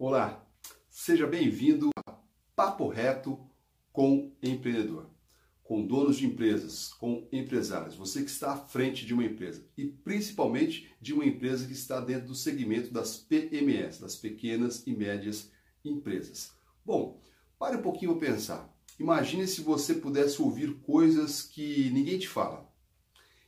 Olá, seja bem-vindo a Papo Reto com Empreendedor, com donos de empresas, com empresários, você que está à frente de uma empresa e principalmente de uma empresa que está dentro do segmento das PMS, das pequenas e médias empresas. Bom, pare um pouquinho para pensar. Imagine se você pudesse ouvir coisas que ninguém te fala.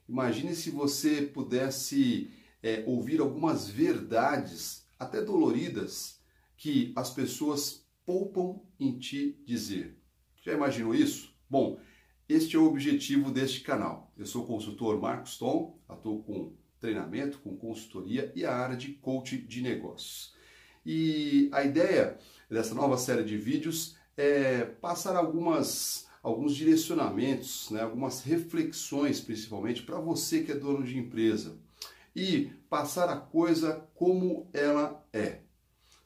Imagine se você pudesse é, ouvir algumas verdades, até doloridas, que as pessoas poupam em te dizer. Já imaginou isso? Bom, este é o objetivo deste canal. Eu sou o consultor Marcos Tom, atuo com treinamento, com consultoria e a área de coaching de negócios. E a ideia dessa nova série de vídeos é passar algumas alguns direcionamentos, né, algumas reflexões, principalmente para você que é dono de empresa, e passar a coisa como ela é.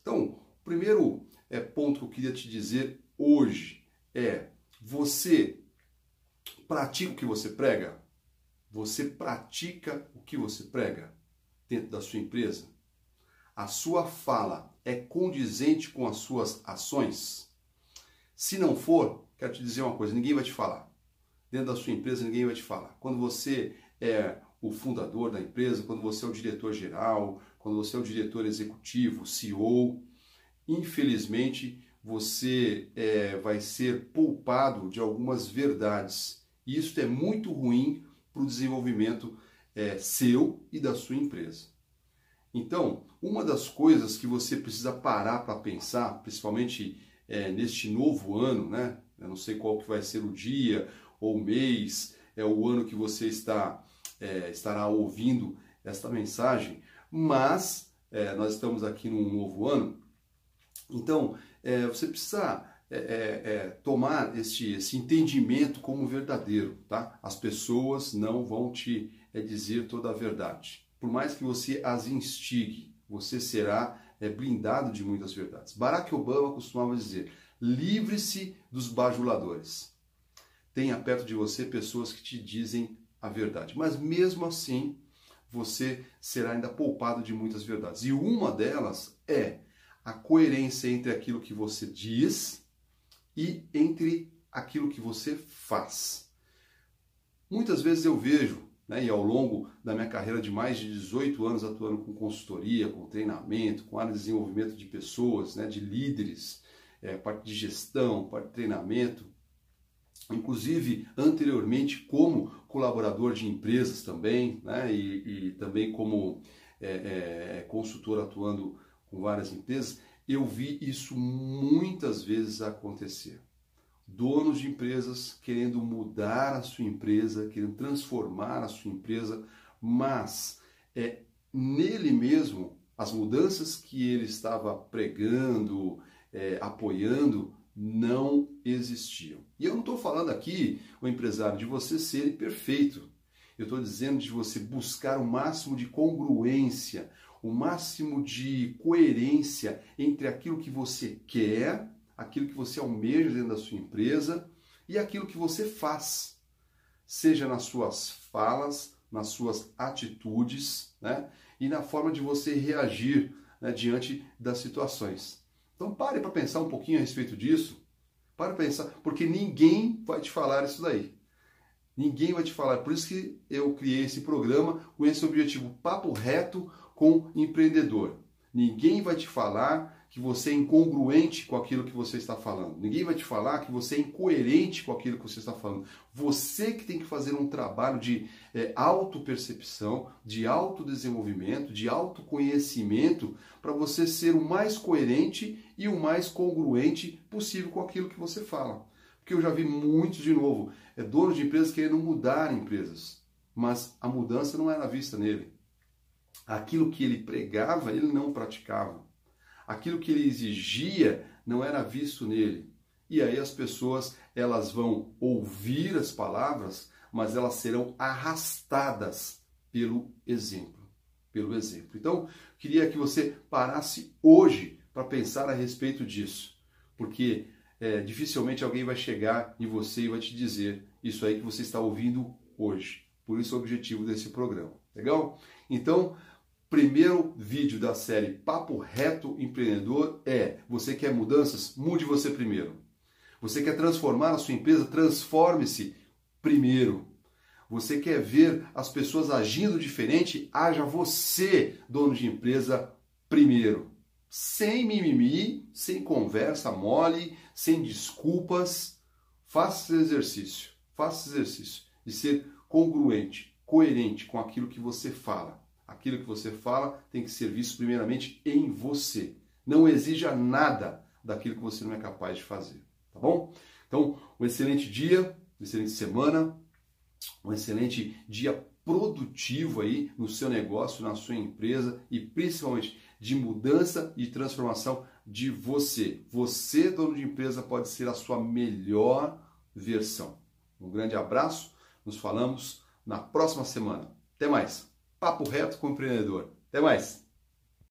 Então, primeiro é, ponto que eu queria te dizer hoje é: você pratica o que você prega? Você pratica o que você prega dentro da sua empresa? A sua fala é condizente com as suas ações? Se não for, quero te dizer uma coisa: ninguém vai te falar. Dentro da sua empresa, ninguém vai te falar. Quando você é o fundador da empresa, quando você é o diretor geral, quando você é o diretor executivo, CEO, infelizmente você é, vai ser poupado de algumas verdades. E isso é muito ruim para o desenvolvimento é, seu e da sua empresa. Então, uma das coisas que você precisa parar para pensar, principalmente é, neste novo ano, né? Eu não sei qual que vai ser o dia ou mês, é o ano que você está é, estará ouvindo esta mensagem, mas é, nós estamos aqui num novo ano, então é, você precisa é, é, é, tomar esse entendimento como verdadeiro, tá? As pessoas não vão te dizer toda a verdade. Por mais que você as instigue, você será blindado de muitas verdades. Barack Obama costumava dizer: livre-se dos bajuladores. Tenha perto de você pessoas que te dizem a verdade. Mas mesmo assim, você será ainda poupado de muitas verdades. E uma delas é a coerência entre aquilo que você diz e entre aquilo que você faz. Muitas vezes eu vejo, né, e ao longo da minha carreira de mais de 18 anos atuando com consultoria, com treinamento, com área de desenvolvimento de pessoas, né, de líderes, é, parte de gestão, parte de treinamento, inclusive anteriormente como colaborador de empresas também, né, e, e também como é, é, consultor atuando várias empresas, eu vi isso muitas vezes acontecer. Donos de empresas querendo mudar a sua empresa, querendo transformar a sua empresa, mas é nele mesmo as mudanças que ele estava pregando, é, apoiando, não existiam. E eu não estou falando aqui, o empresário, de você ser perfeito. Eu estou dizendo de você buscar o máximo de congruência, o máximo de coerência entre aquilo que você quer, aquilo que você almeja dentro da sua empresa e aquilo que você faz, seja nas suas falas, nas suas atitudes, né? E na forma de você reagir né, diante das situações. Então pare para pensar um pouquinho a respeito disso. Para pensar, porque ninguém vai te falar isso daí. Ninguém vai te falar. Por isso que eu criei esse programa com esse objetivo, papo reto com empreendedor. Ninguém vai te falar que você é incongruente com aquilo que você está falando. Ninguém vai te falar que você é incoerente com aquilo que você está falando. Você que tem que fazer um trabalho de é, autopercepção, de autodesenvolvimento, de autoconhecimento, para você ser o mais coerente e o mais congruente possível com aquilo que você fala. Porque eu já vi muitos, de novo, é, donos de empresas querendo mudar empresas, mas a mudança não era vista nele. Aquilo que ele pregava, ele não praticava aquilo que ele exigia não era visto nele. E aí as pessoas elas vão ouvir as palavras, mas elas serão arrastadas pelo exemplo, pelo exemplo. Então, queria que você parasse hoje para pensar a respeito disso, porque é, dificilmente alguém vai chegar em você e vai te dizer isso aí que você está ouvindo hoje. Por isso o objetivo desse programa. Legal? Então, primeiro vídeo da série Papo Reto Empreendedor é: você quer mudanças? Mude você primeiro. Você quer transformar a sua empresa? Transforme-se primeiro. Você quer ver as pessoas agindo diferente? Haja você, dono de empresa, primeiro. Sem mimimi, sem conversa mole, sem desculpas. Faça esse exercício. Faça esse exercício de ser congruente, coerente com aquilo que você fala. Aquilo que você fala tem que ser visto primeiramente em você. Não exija nada daquilo que você não é capaz de fazer, tá bom? Então, um excelente dia, uma excelente semana, um excelente dia produtivo aí no seu negócio, na sua empresa e principalmente de mudança e transformação de você. Você, dono de empresa, pode ser a sua melhor versão. Um grande abraço, nos falamos na próxima semana. Até mais. Papo reto com o empreendedor. Até mais.